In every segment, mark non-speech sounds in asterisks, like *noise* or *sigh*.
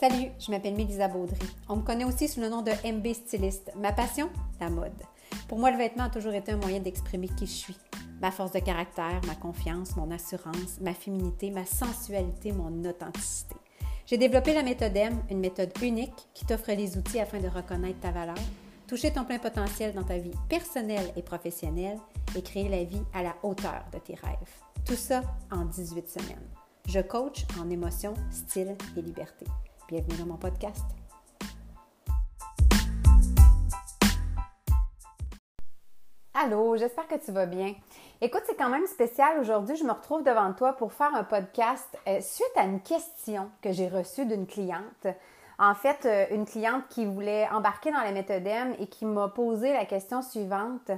Salut, je m'appelle Mélisa Baudry. On me connaît aussi sous le nom de MB Styliste. Ma passion, la mode. Pour moi, le vêtement a toujours été un moyen d'exprimer qui je suis. Ma force de caractère, ma confiance, mon assurance, ma féminité, ma sensualité, mon authenticité. J'ai développé la méthode M, une méthode unique qui t'offre les outils afin de reconnaître ta valeur, toucher ton plein potentiel dans ta vie personnelle et professionnelle et créer la vie à la hauteur de tes rêves. Tout ça en 18 semaines. Je coach en émotion, style et liberté. Bienvenue dans mon podcast. Allô, j'espère que tu vas bien. Écoute, c'est quand même spécial aujourd'hui. Je me retrouve devant toi pour faire un podcast euh, suite à une question que j'ai reçue d'une cliente. En fait, euh, une cliente qui voulait embarquer dans la méthode M et qui m'a posé la question suivante.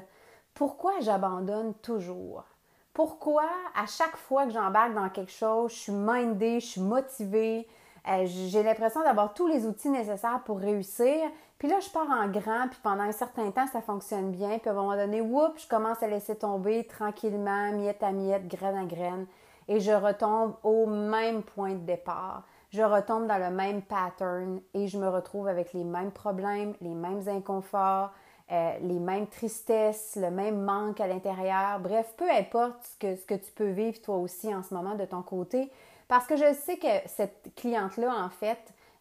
Pourquoi j'abandonne toujours? Pourquoi à chaque fois que j'embarque dans quelque chose, je suis mindée, je suis motivée, euh, j'ai l'impression d'avoir tous les outils nécessaires pour réussir. Puis là, je pars en grand, puis pendant un certain temps, ça fonctionne bien. Puis à un moment donné, whoop, je commence à laisser tomber tranquillement, miette à miette, graine à graine. Et je retombe au même point de départ. Je retombe dans le même pattern et je me retrouve avec les mêmes problèmes, les mêmes inconforts, euh, les mêmes tristesses, le même manque à l'intérieur. Bref, peu importe ce que, ce que tu peux vivre toi aussi en ce moment de ton côté, parce que je sais que cette cliente-là, en fait,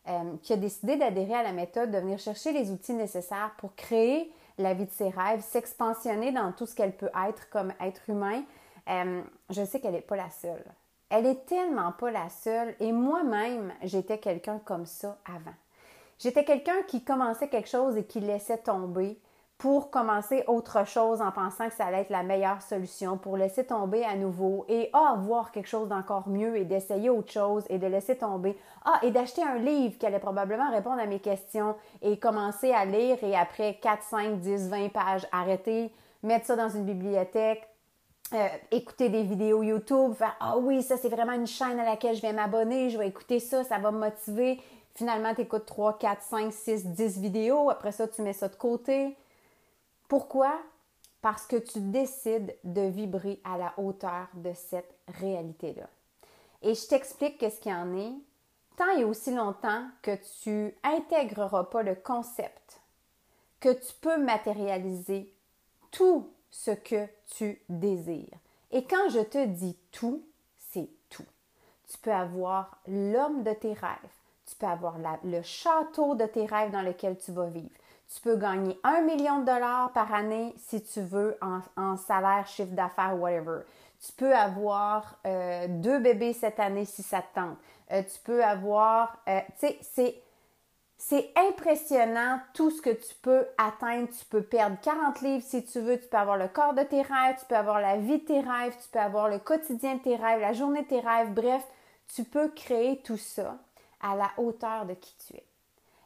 euh, qui a décidé d'adhérer à la méthode, de venir chercher les outils nécessaires pour créer la vie de ses rêves, s'expansionner dans tout ce qu'elle peut être comme être humain, euh, je sais qu'elle n'est pas la seule. Elle est tellement pas la seule et moi-même, j'étais quelqu'un comme ça avant. J'étais quelqu'un qui commençait quelque chose et qui laissait tomber, pour commencer autre chose en pensant que ça allait être la meilleure solution, pour laisser tomber à nouveau et ah, voir quelque chose d'encore mieux et d'essayer autre chose et de laisser tomber. Ah, et d'acheter un livre qui allait probablement répondre à mes questions et commencer à lire et après 4, 5, 10, 20 pages, arrêter, mettre ça dans une bibliothèque, euh, écouter des vidéos YouTube, faire Ah oui, ça c'est vraiment une chaîne à laquelle je vais m'abonner, je vais écouter ça, ça va me motiver. Finalement, tu écoutes 3, 4, 5, 6, 10 vidéos, après ça, tu mets ça de côté. Pourquoi? Parce que tu décides de vibrer à la hauteur de cette réalité-là. Et je t'explique qu'est-ce qu'il y en est, tant et aussi longtemps que tu intégreras pas le concept que tu peux matérialiser tout ce que tu désires. Et quand je te dis tout, c'est tout. Tu peux avoir l'homme de tes rêves, tu peux avoir le château de tes rêves dans lequel tu vas vivre, tu peux gagner un million de dollars par année si tu veux en, salaire, chiffre d'affaires, whatever. Tu peux avoir euh, deux bébés cette année si ça te tente. Euh, tu peux avoir, euh, tu sais, c'est, c'est impressionnant tout ce que tu peux atteindre. Tu peux perdre 40 livres si tu veux. Tu peux avoir le corps de tes rêves. Tu peux avoir la vie de tes rêves. Tu peux avoir le quotidien de tes rêves, la journée de tes rêves. Bref, tu peux créer tout ça à la hauteur de qui tu es.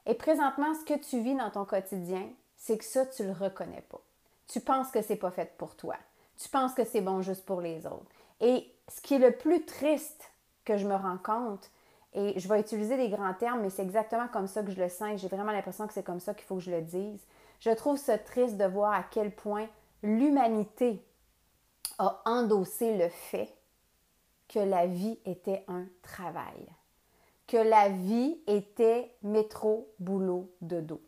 Et présentement, ce que tu vis dans ton quotidien, c'est que ça, tu le reconnais pas. Tu penses que c'est pas fait pour toi. Tu penses que c'est bon juste pour les autres. Et ce qui est le plus triste que je me rends compte, et je vais utiliser des grands termes, mais c'est exactement comme ça que je le sens et j'ai vraiment l'impression que c'est comme ça qu'il faut que je le dise. Je trouve ça triste de voir à quel point l'humanité a endossé le fait que la vie était un travail que la vie était métro, boulot, dodo.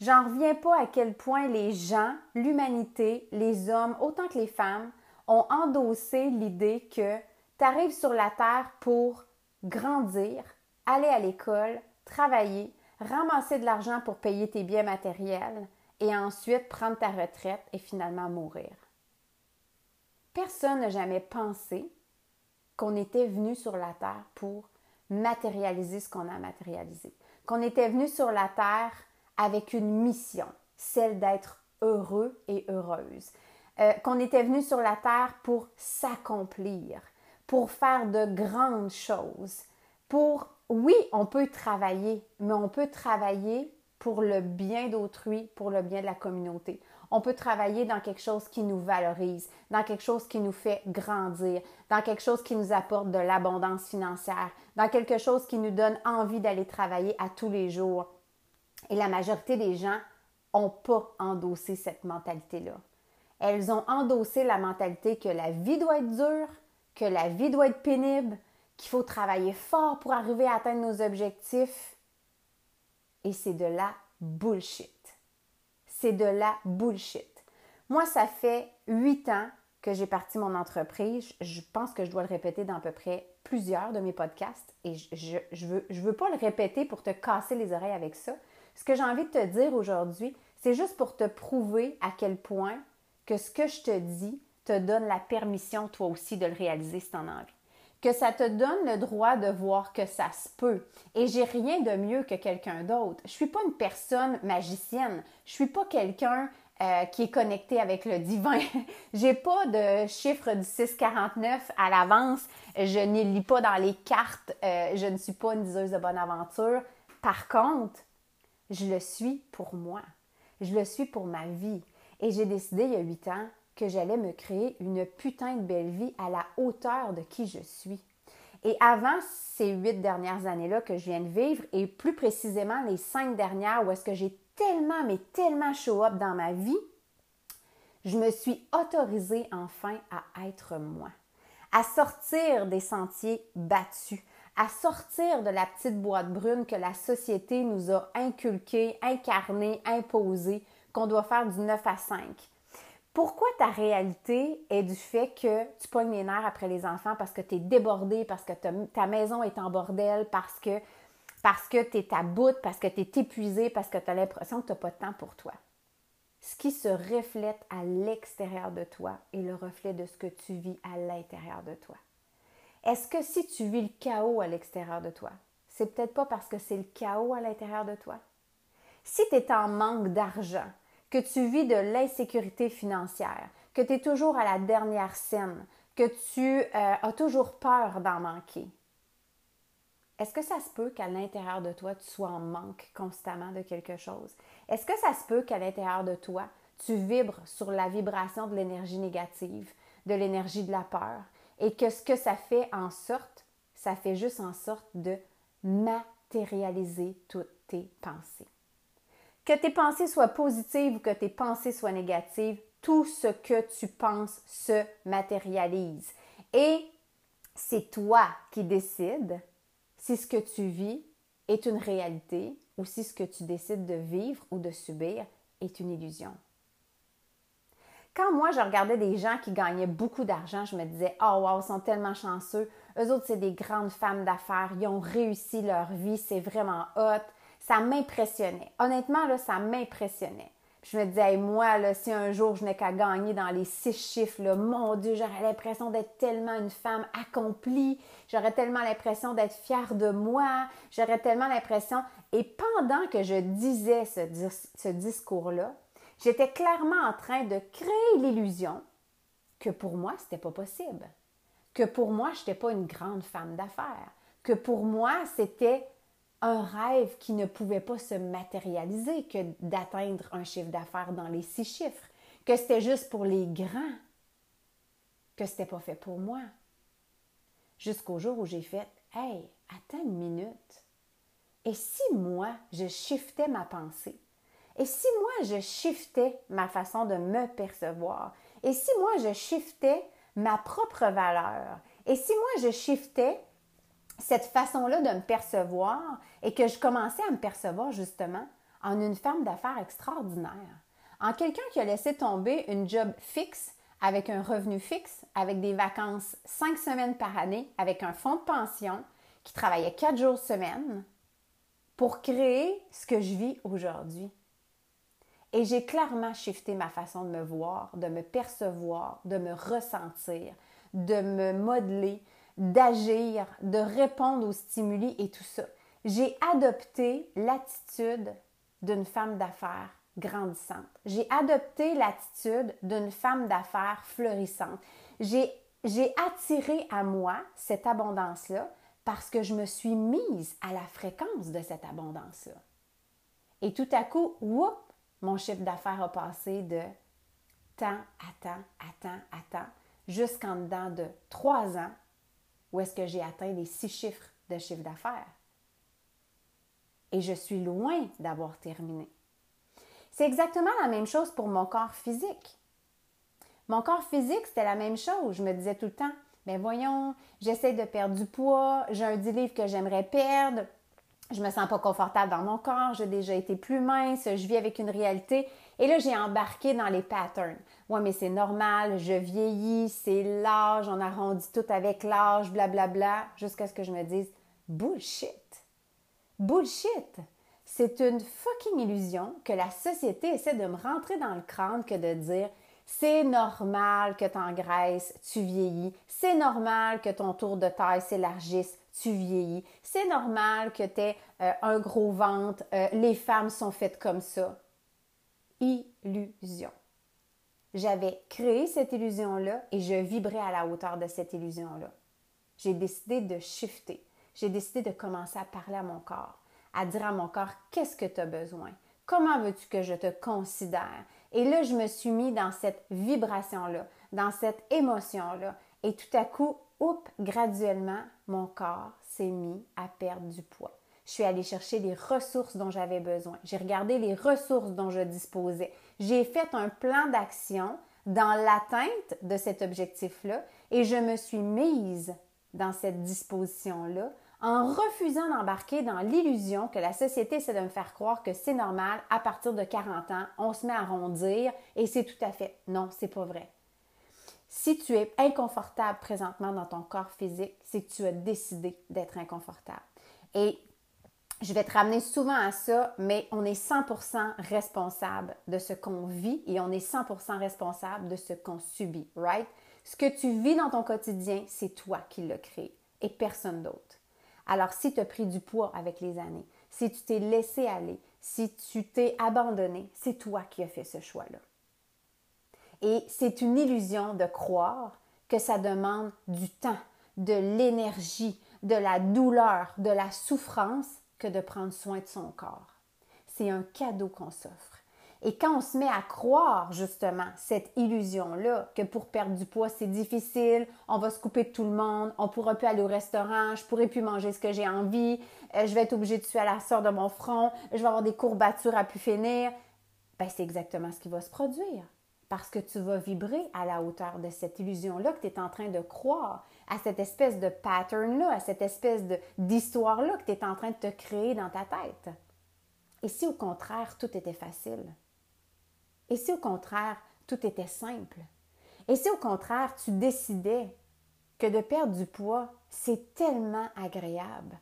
J'en reviens pas à quel point les gens, l'humanité, les hommes, autant que les femmes, ont endossé l'idée que tu arrives sur la Terre pour grandir, aller à l'école, travailler, ramasser de l'argent pour payer tes biens matériels et ensuite prendre ta retraite et finalement mourir. Personne n'a jamais pensé qu'on était venu sur la Terre pour matérialiser ce qu'on a matérialisé. Qu'on était venu sur la terre avec une mission, celle d'être heureux et heureuse. Euh, qu'on était venu sur la terre pour s'accomplir, pour faire de grandes choses, pour, oui, on peut travailler, mais on peut travailler pour le bien d'autrui, pour le bien de la communauté. On peut travailler dans quelque chose qui nous valorise, dans quelque chose qui nous fait grandir, dans quelque chose qui nous apporte de l'abondance financière, dans quelque chose qui nous donne envie d'aller travailler à tous les jours. Et la majorité des gens n'ont pas endossé cette mentalité-là. Elles ont endossé la mentalité que la vie doit être dure, que la vie doit être pénible, qu'il faut travailler fort pour arriver à atteindre nos objectifs. et c'est de la bullshit. C'est de la bullshit. Moi, ça fait huit ans que j'ai parti mon entreprise. Je pense que je dois le répéter dans à peu près plusieurs de mes podcasts et je ne veux, je veux pas le répéter pour te casser les oreilles avec ça. Ce que j'ai envie de te dire aujourd'hui, c'est juste pour te prouver à quel point que ce que je te dis te donne la permission, toi aussi, de le réaliser si tu en as envie. Que ça te donne le droit de voir que ça se peut. Et j'ai rien de mieux que quelqu'un d'autre. Je suis pas une personne magicienne. Je suis pas quelqu'un euh, qui est connecté avec le divin. *laughs* j'ai pas de chiffre du 649 à l'avance. Je ne lis pas dans les cartes. Euh, je ne suis pas une diseuse de bonne aventure. Par contre, je le suis pour moi. Je le suis pour ma vie. Et j'ai décidé il y a huit ans que j'allais me créer une putain de belle vie à la hauteur de qui je suis. Et avant ces huit dernières années-là que je viens de vivre, et plus précisément les cinq dernières où est-ce que j'ai tellement, mais tellement show up dans ma vie, je me suis autorisée enfin à être moi, à sortir des sentiers battus, à sortir de la petite boîte brune que la société nous a inculquée, incarnée, imposée, qu'on doit faire du 9 à 5. Pourquoi ta réalité est du fait que tu pognes les nerfs après les enfants parce que tu es débordé, parce que ta maison est en bordel, parce que, parce que tu es à bout, parce que tu es épuisé, parce que tu as l'impression que tu n'as pas de temps pour toi? Ce qui se reflète à l'extérieur de toi est le reflet de ce que tu vis à l'intérieur de toi. Est-ce que si tu vis le chaos à l'extérieur de toi, c'est peut-être pas parce que c'est le chaos à l'intérieur de toi? Si tu es en manque d'argent, que tu vis de l'insécurité financière, que tu es toujours à la dernière scène, que tu euh, as toujours peur d'en manquer. Est-ce que ça se peut qu'à l'intérieur de toi, tu sois en manque constamment de quelque chose? Est-ce que ça se peut qu'à l'intérieur de toi, tu vibres sur la vibration de l'énergie négative, de l'énergie de la peur, et que ce que ça fait en sorte, ça fait juste en sorte de matérialiser toutes tes pensées? Que tes pensées soient positives ou que tes pensées soient négatives, tout ce que tu penses se matérialise. Et c'est toi qui décides si ce que tu vis est une réalité ou si ce que tu décides de vivre ou de subir est une illusion. Quand moi, je regardais des gens qui gagnaient beaucoup d'argent, je me disais, oh wow, ils sont tellement chanceux. Eux autres, c'est des grandes femmes d'affaires. Ils ont réussi leur vie. C'est vraiment hot ça m'impressionnait. Honnêtement, là, ça m'impressionnait. je me disais, moi, si un jour je n'ai qu'à gagner dans les six chiffres, là, mon Dieu, j'aurais l'impression d'être tellement une femme accomplie, j'aurais tellement l'impression d'être fière de moi, j'aurais tellement l'impression. Et pendant que je disais ce, ce discours-là, j'étais clairement en train de créer l'illusion que pour moi, c'était pas possible. Que pour moi, je n'étais pas une grande femme d'affaires. Que pour moi, c'était un rêve qui ne pouvait pas se matérialiser que d'atteindre un chiffre d'affaires dans les six chiffres, que c'était juste pour les grands, que c'était pas fait pour moi. Jusqu'au jour où j'ai fait Hey, attends une minute. Et si moi, je shiftais ma pensée? Et si moi, je shiftais ma façon de me percevoir? Et si moi, je shiftais ma propre valeur? Et si moi, je shiftais cette façon-là de me percevoir et que je commençais à me percevoir justement en une femme d'affaires extraordinaire, en quelqu'un qui a laissé tomber une job fixe avec un revenu fixe, avec des vacances cinq semaines par année, avec un fonds de pension, qui travaillait quatre jours semaine pour créer ce que je vis aujourd'hui. Et j'ai clairement shifté ma façon de me voir, de me percevoir, de me ressentir, de me modeler, d'agir, de répondre aux stimuli et tout ça. J'ai adopté l'attitude d'une femme d'affaires grandissante. J'ai adopté l'attitude d'une femme d'affaires florissante. J'ai, attiré à moi cette abondance-là parce que je me suis mise à la fréquence de cette abondance-là. Et tout à coup, whoop, mon chiffre d'affaires a passé de temps à temps, à temps, à temps, jusqu'en dedans de trois ans, où est-ce que j'ai atteint les six chiffres de chiffre d'affaires. Et je suis loin d'avoir terminé. C'est exactement la même chose pour mon corps physique. Mon corps physique, c'était la même chose. Je me disais tout le temps, mais ben voyons, j'essaie de perdre du poids, j'ai un 10 livres que j'aimerais perdre, je me sens pas confortable dans mon corps, j'ai déjà été plus mince, je vis avec une réalité. Et là, j'ai embarqué dans les patterns. Ouais, mais c'est normal, je vieillis, c'est l'âge, on arrondit tout avec l'âge, blablabla, jusqu'à ce que je me dise bullshit. Bullshit. C'est une fucking illusion que la société essaie de me rentrer dans le crâne que de dire c'est normal que tu engraisses, tu vieillis. C'est normal que ton tour de taille s'élargisse, tu vieillis. C'est normal que tu aies euh, un gros ventre. Euh, les femmes sont faites comme ça. Illusion. J'avais créé cette illusion-là et je vibrais à la hauteur de cette illusion-là. J'ai décidé de shifter. J'ai décidé de commencer à parler à mon corps, à dire à mon corps qu'est-ce que tu as besoin? Comment veux-tu que je te considère? Et là, je me suis mis dans cette vibration-là, dans cette émotion-là. Et tout à coup, oups, graduellement, mon corps s'est mis à perdre du poids. Je suis allée chercher les ressources dont j'avais besoin. J'ai regardé les ressources dont je disposais. J'ai fait un plan d'action dans l'atteinte de cet objectif-là et je me suis mise dans cette disposition-là en refusant d'embarquer dans l'illusion que la société essaie de me faire croire que c'est normal, à partir de 40 ans, on se met à rondir et c'est tout à fait. Non, c'est pas vrai. Si tu es inconfortable présentement dans ton corps physique, c'est que tu as décidé d'être inconfortable. Et je vais te ramener souvent à ça, mais on est 100% responsable de ce qu'on vit et on est 100% responsable de ce qu'on subit, right? Ce que tu vis dans ton quotidien, c'est toi qui l'as créé et personne d'autre. Alors, si tu as pris du poids avec les années, si tu t'es laissé aller, si tu t'es abandonné, c'est toi qui as fait ce choix-là. Et c'est une illusion de croire que ça demande du temps, de l'énergie, de la douleur, de la souffrance que de prendre soin de son corps. C'est un cadeau qu'on s'offre. Et quand on se met à croire justement cette illusion-là, que pour perdre du poids, c'est difficile, on va se couper de tout le monde, on pourra plus aller au restaurant, je pourrai plus manger ce que j'ai envie, euh, je vais être obligée de tuer à la sœur de mon front, je vais avoir des courbatures à pu finir, ben c'est exactement ce qui va se produire. Parce que tu vas vibrer à la hauteur de cette illusion-là que tu es en train de croire, à cette espèce de pattern-là, à cette espèce d'histoire-là que tu es en train de te créer dans ta tête. Et si au contraire, tout était facile? Et si au contraire, tout était simple? Et si au contraire, tu décidais que de perdre du poids, c'est tellement agréable?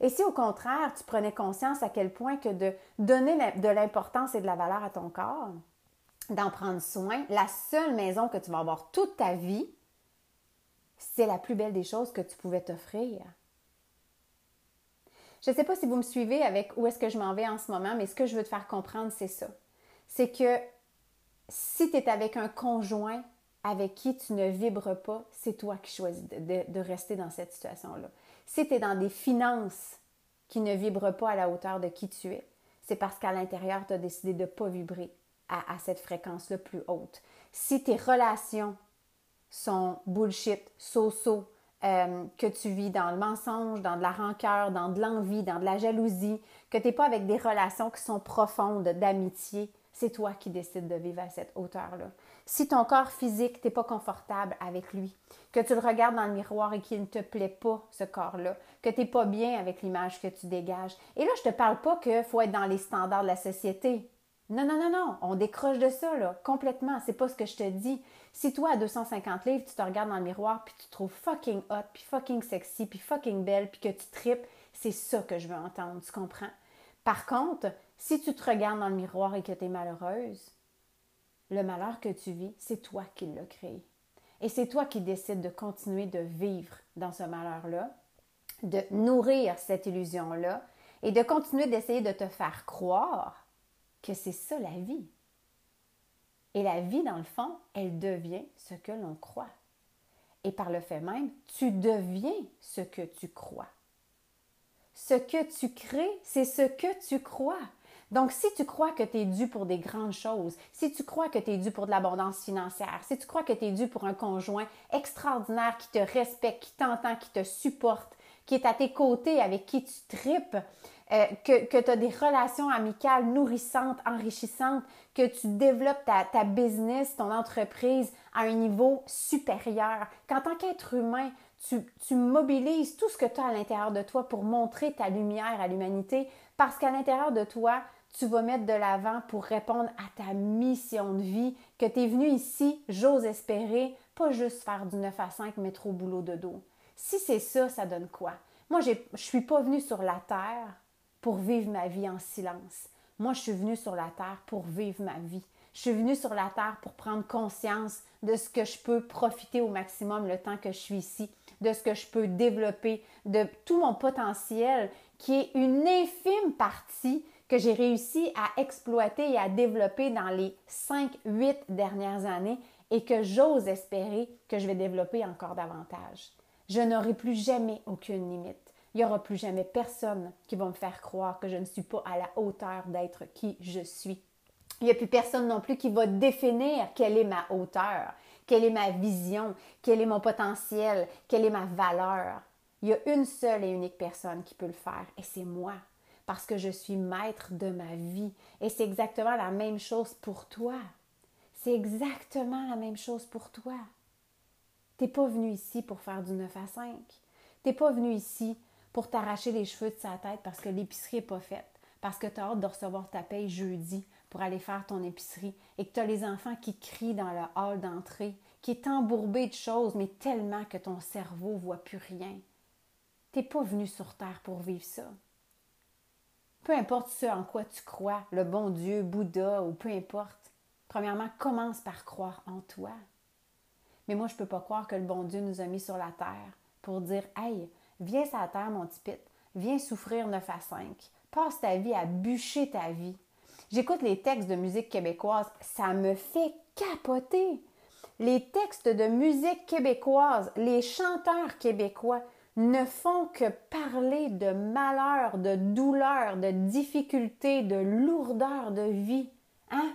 Et si au contraire, tu prenais conscience à quel point que de donner de l'importance et de la valeur à ton corps, d'en prendre soin, la seule maison que tu vas avoir toute ta vie, c'est la plus belle des choses que tu pouvais t'offrir. Je ne sais pas si vous me suivez avec où est-ce que je m'en vais en ce moment, mais ce que je veux te faire comprendre, c'est ça. C'est que si tu es avec un conjoint avec qui tu ne vibres pas, c'est toi qui choisis de, rester dans cette situation-là. Si tu es dans des finances qui ne vibrent pas à la hauteur de qui tu es, c'est parce qu'à l'intérieur, tu as décidé de ne pas vibrer à, cette fréquence-là plus haute. Si tes relations sont bullshit, so-so, euh, que tu vis dans le mensonge, dans de la rancœur, dans de l'envie, dans de la jalousie, que tu n'es pas avec des relations qui sont profondes d'amitié, c'est toi qui décides de vivre à cette hauteur-là. Si ton corps physique, n'est pas confortable avec lui, que tu le regardes dans le miroir et qu'il ne te plaît pas, ce corps-là, que tu n'es pas bien avec l'image que tu dégages. Et là, je ne te parle pas qu'il faut être dans les standards de la société. Non, non, non, non, on décroche de ça, là, complètement. C'est pas ce que je te dis. Si toi, à 250 livres, tu te regardes dans le miroir, puis tu te trouves fucking hot, puis fucking sexy, puis fucking belle, puis que tu tripes, c'est ça que je veux entendre, tu comprends? Par contre, si tu te regardes dans le miroir et que tu es malheureuse, le malheur que tu vis, c'est toi qui l'as créé. Et c'est toi qui décides de continuer de vivre dans ce malheur-là, de nourrir cette illusion-là et de continuer d'essayer de te faire croire que c'est ça la vie. Et la vie, dans le fond, elle devient ce que l'on croit. Et par le fait même, tu deviens ce que tu crois. Ce que tu crées, c'est ce que tu crois. Donc, si tu crois que tu es dû pour des grandes choses, si tu crois que tu es dû pour de l'abondance financière, si tu crois que tu es dû pour un conjoint extraordinaire qui te respecte, qui t'entend, qui te supporte, qui est à tes côtés, avec qui tu tripes, euh, que, que tu as des relations amicales nourrissantes, enrichissantes, que tu développes ta, ta business, ton entreprise à un niveau supérieur, qu'en tant qu'être humain, tu, tu, mobilises tout ce que tu as à l'intérieur de toi pour montrer ta lumière à l'humanité, parce qu'à l'intérieur de toi, tu vas mettre de l'avant pour répondre à ta mission de vie, que tu es venu ici, j'ose espérer, pas juste faire du 9 à 5, mettre au boulot de dos. Si c'est ça, ça donne quoi? Moi, je ne suis pas venue sur la terre pour vivre ma vie en silence. Moi, je suis venue sur la terre pour vivre ma vie. Je suis venue sur la terre pour prendre conscience de ce que je peux profiter au maximum le temps que je suis ici, de ce que je peux développer, de tout mon potentiel qui est une infime partie que j'ai réussi à exploiter et à développer dans les 5-8 dernières années et que j'ose espérer que je vais développer encore davantage. Je n'aurai plus jamais aucune limite. Il n'y aura plus jamais personne qui va me faire croire que je ne suis pas à la hauteur d'être qui je suis. Il n'y a plus personne non plus qui va définir quelle est ma hauteur, quelle est ma vision, quel est mon potentiel, quelle est ma valeur. Il y a une seule et unique personne qui peut le faire et c'est moi parce que je suis maître de ma vie. Et c'est exactement la même chose pour toi. C'est exactement la même chose pour toi. Tu n'es pas venu ici pour faire du 9 à 5. Tu n'es pas venu ici pour t'arracher les cheveux de sa tête parce que l'épicerie n'est pas faite, parce que tu as hâte de recevoir ta paye jeudi pour aller faire ton épicerie et que tu as les enfants qui crient dans le hall d'entrée, qui est embourbé de choses, mais tellement que ton cerveau voit plus rien. Tu n'es pas venu sur Terre pour vivre ça. Peu importe ce en quoi tu crois, le bon Dieu, Bouddha ou peu importe, premièrement, commence par croire en toi. Mais moi, je ne peux pas croire que le bon Dieu nous a mis sur la terre pour dire Hey, viens sur la terre, mon petit viens souffrir 9 à 5, passe ta vie à bûcher ta vie. J'écoute les textes de musique québécoise, ça me fait capoter. Les textes de musique québécoise, les chanteurs québécois, ne font que parler de malheur, de douleur, de difficulté, de lourdeur de vie. Hein?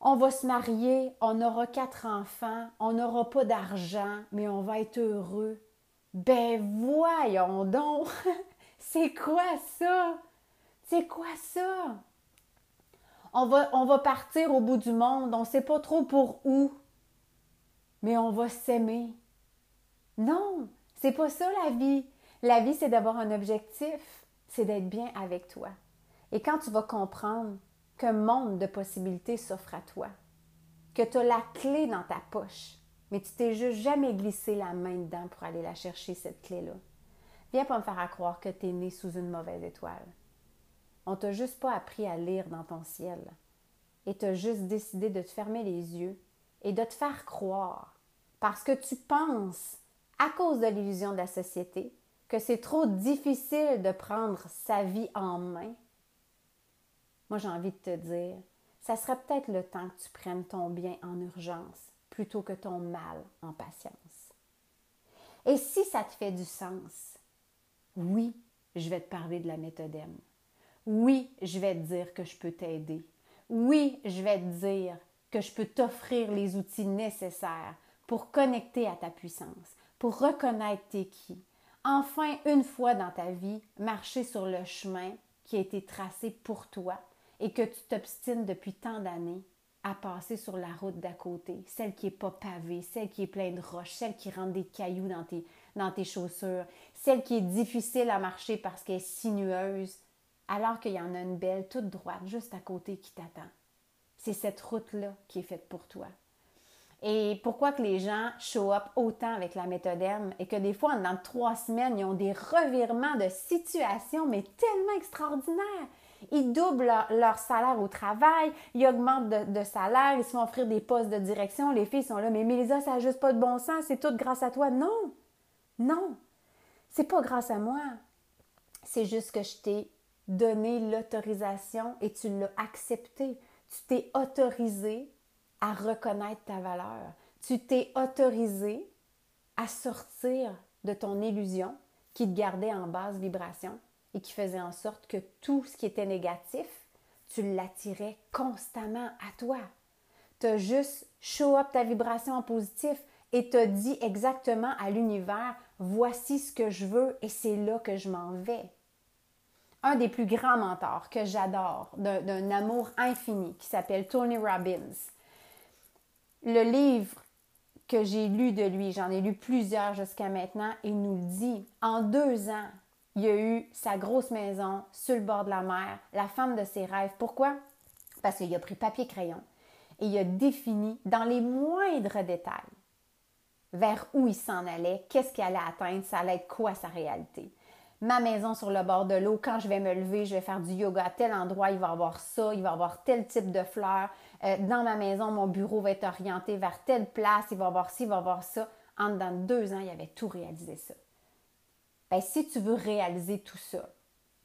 On va se marier, on aura quatre enfants, on n'aura pas d'argent, mais on va être heureux. Ben voyons donc! *laughs* C'est quoi ça? C'est quoi ça? On va, partir au bout du monde, on ne sait pas trop pour où, mais on va s'aimer. Non, c'est pas ça la vie. La vie, c'est d'avoir un objectif, c'est d'être bien avec toi. Et quand tu vas comprendre qu'un monde de possibilités s'offre à toi, que tu as la clé dans ta poche, mais tu t'es juste jamais glissé la main dedans pour aller la chercher, cette clé-là. Viens pas me faire croire que tu es né sous une mauvaise étoile. On t'a juste pas appris à lire dans ton ciel. Et tu as juste décidé de te fermer les yeux et de te faire croire, parce que tu penses à cause de l'illusion de la société, que c'est trop difficile de prendre sa vie en main, moi j'ai envie de te dire, ça serait peut-être le temps que tu prennes ton bien en urgence plutôt que ton mal en patience. Et si ça te fait du sens, oui, je vais te parler de la méthode M. Oui, je vais te dire que je peux t'aider. Oui, je vais te dire que je peux t'offrir les outils nécessaires pour connecter à ta puissance, pour reconnaître tes qui. Enfin, une fois dans ta vie, marcher sur le chemin qui a été tracé pour toi et que tu t'obstines depuis tant d'années à passer sur la route d'à côté, celle qui n'est pas pavée, celle qui est pleine de roches, celle qui rentre des cailloux dans tes, dans tes chaussures, celle qui est difficile à marcher parce qu'elle est sinueuse, alors qu'il y en a une belle toute droite juste à côté qui t'attend. C'est cette route-là qui est faite pour toi. Et pourquoi que les gens show up autant avec la méthode M et que des fois, dans trois semaines, ils ont des revirements de situation, mais tellement extraordinaires. Ils doublent leur, salaire au travail, ils augmentent de, salaire, ils se font offrir des postes de direction. Les filles sont là, mais Mélisa, ça n'a juste pas de bon sens, c'est tout grâce à toi. Non, non, c'est pas grâce à moi. C'est juste que je t'ai donné l'autorisation et tu l'as accepté. Tu t'es autorisé à reconnaître ta valeur. Tu t'es autorisé à sortir de ton illusion qui te gardait en basse vibration et qui faisait en sorte que tout ce qui était négatif, tu l'attirais constamment à toi. Tu as juste show up ta vibration en positif et t'a dit exactement à l'univers, voici ce que je veux et c'est là que je m'en vais. Un des plus grands mentors que j'adore, d'un amour infini, qui s'appelle Tony Robbins. Le livre que j'ai lu de lui, j'en ai lu plusieurs jusqu'à maintenant, il nous le dit. En deux ans, il a eu sa grosse maison sur le bord de la mer, la femme de ses rêves. Pourquoi? Parce qu'il a pris papier-crayon et il a défini dans les moindres détails vers où il s'en allait, qu'est-ce qu'il allait atteindre, ça allait être quoi sa réalité. Ma maison sur le bord de l'eau, quand je vais me lever, je vais faire du yoga à tel endroit, il va y avoir ça, il va y avoir tel type de fleurs. Euh, dans ma maison, mon bureau va être orienté vers telle place, il va y avoir ci, il va y avoir ça. En deux ans, il avait tout réalisé ça. Ben, si tu veux réaliser tout ça,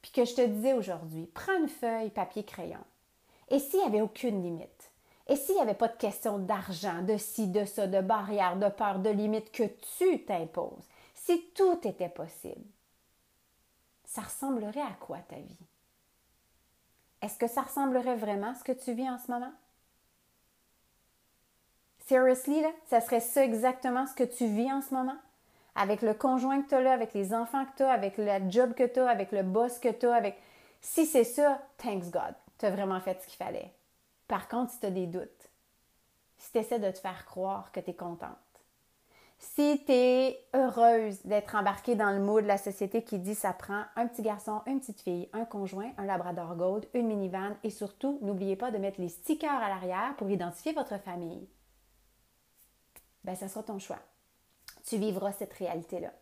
puis que je te disais aujourd'hui, prends une feuille, papier, crayon. Et s'il n'y avait aucune limite? Et s'il n'y avait pas de question d'argent, de ci, de ça, de barrières, de peur, de limites que tu t'imposes, si tout était possible, ça ressemblerait à quoi ta vie? Est-ce que ça ressemblerait vraiment à ce que tu vis en ce moment? Seriously, là, ça serait ça exactement ce que tu vis en ce moment? Avec le conjoint que tu as là, avec les enfants que tu as, avec le job que tu as, avec le boss que tu as, avec... Si c'est ça, thanks God, tu as vraiment fait ce qu'il fallait. Par contre, si tu as des doutes, si tu essaies de te faire croire que tu es contente, si tu es heureuse d'être embarquée dans le mot de la société qui dit ça prend un petit garçon, une petite fille, un conjoint, un labrador gold, une minivan et surtout, n'oubliez pas de mettre les stickers à l'arrière pour identifier votre famille. Ben, ça sera ton choix. Tu vivras cette réalité-là.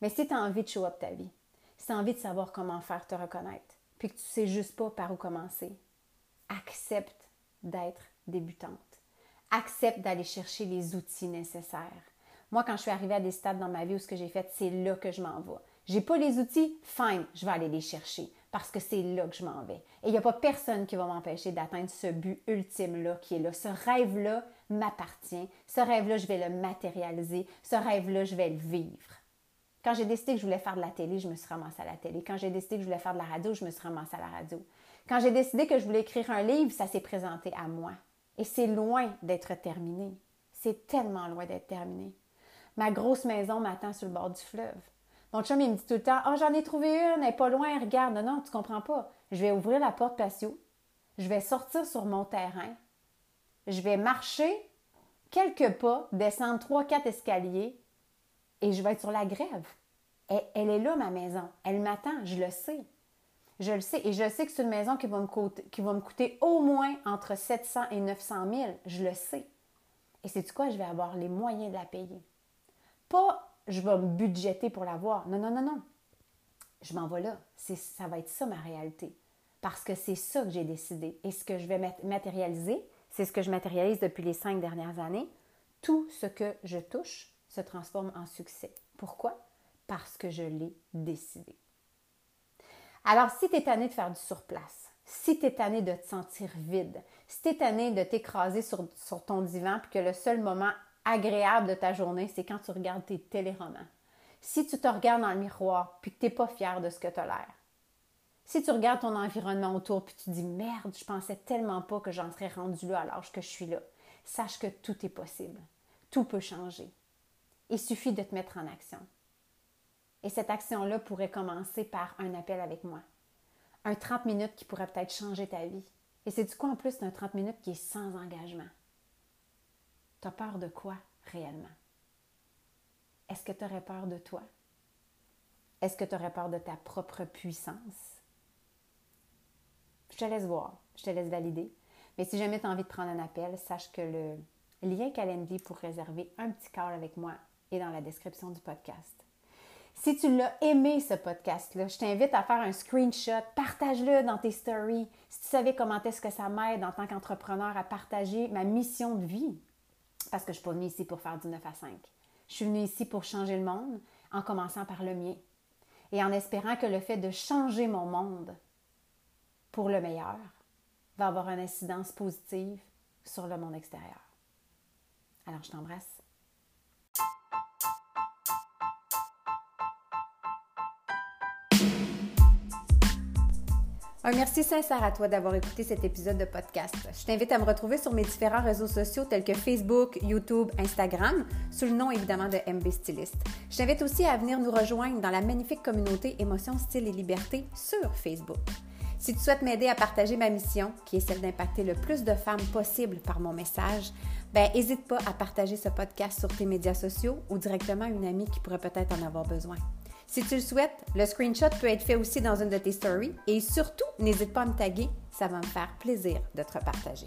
Mais si tu as envie de show up ta vie, si tu as envie de savoir comment faire te reconnaître, puis que tu sais juste pas par où commencer, accepte d'être débutante. Accepte d'aller chercher les outils nécessaires. Moi, quand je suis arrivée à des stades dans ma vie où ce que j'ai fait, c'est là que je m'en vais. J'ai pas les outils, fine, je vais aller les chercher parce que c'est là que je m'en vais. Et il n'y a pas personne qui va m'empêcher d'atteindre ce but ultime-là qui est là. Ce rêve-là m'appartient. Ce rêve-là, je vais le matérialiser. Ce rêve-là, je vais le vivre. Quand j'ai décidé que je voulais faire de la télé, je me suis ramassée à la télé. Quand j'ai décidé que je voulais faire de la radio, je me suis ramassée à la radio. Quand j'ai décidé que je voulais écrire un livre, ça s'est présenté à moi. Et c'est loin d'être terminé. C'est tellement loin d'être terminé. Ma grosse maison m'attend sur le bord du fleuve. Mon chum, il me dit tout le temps Oh, j'en ai trouvé une, elle n'est pas loin, regarde. Non, non, tu comprends pas. Je vais ouvrir la porte patio, je vais sortir sur mon terrain, je vais marcher quelques pas, descendre trois, quatre escaliers et je vais être sur la grève. elle est là, ma maison. Elle m'attend, je le sais. Je le sais. Et je sais que c'est une maison qui va, me coûter, au moins entre 700 et 900 000. Je le sais. Et c'est quoi? Je vais avoir les moyens de la payer? Pas je vais me budgéter pour l'avoir. Non, non, non, non. Je m'en vais là. Ça va être ça ma réalité. Parce que c'est ça que j'ai décidé. Et ce que je vais matérialiser, c'est ce que je matérialise depuis les cinq dernières années. Tout ce que je touche se transforme en succès. Pourquoi? Parce que je l'ai décidé. Alors, si tu es tanné de faire du surplace, si tu es tanné de te sentir vide, si tu es tanné de t'écraser sur, ton divan, puis que le seul moment agréable de ta journée, c'est quand tu regardes tes téléromans. Si tu te regardes dans le miroir, puis que tu n'es pas fier de ce que tu as l'air. Si tu regardes ton environnement autour, puis tu dis merde, je pensais tellement pas que j'en serais rendu là à l'âge que je suis là. Sache que tout est possible. Tout peut changer. Il suffit de te mettre en action. Et cette action-là pourrait commencer par un appel avec moi. Un 30 minutes qui pourrait peut-être changer ta vie. Et c'est du quoi en plus d'un 30 minutes qui est sans engagement? Tu as peur de quoi réellement? Est-ce que tu aurais peur de toi? Est-ce que tu aurais peur de ta propre puissance? Je te laisse voir, je te laisse valider. Mais si jamais tu as envie de prendre un appel, sache que le lien Calendly pour réserver un petit call avec moi est dans la description du podcast. Si tu l'as aimé, ce podcast-là, je t'invite à faire un screenshot, partage-le dans tes stories. Si tu savais comment est-ce que ça m'aide en tant qu'entrepreneur à partager ma mission de vie, parce que je ne suis pas venue ici pour faire du 9 à 5. Je suis venue ici pour changer le monde en commençant par le mien et en espérant que le fait de changer mon monde pour le meilleur va avoir une incidence positive sur le monde extérieur. Alors, je t'embrasse. Un merci sincère à toi d'avoir écouté cet épisode de podcast. Je t'invite à me retrouver sur mes différents réseaux sociaux tels que Facebook, YouTube, Instagram, sous le nom évidemment de MB Stylist. Je t'invite aussi à venir nous rejoindre dans la magnifique communauté Émotion, Style et Liberté sur Facebook. Si tu souhaites m'aider à partager ma mission, qui est celle d'impacter le plus de femmes possible par mon message, ben n'hésite pas à partager ce podcast sur tes médias sociaux ou directement à une amie qui pourrait peut-être en avoir besoin. Si tu le souhaites, le screenshot peut être fait aussi dans une de tes stories et surtout, n'hésite pas à me taguer, ça va me faire plaisir de te repartager.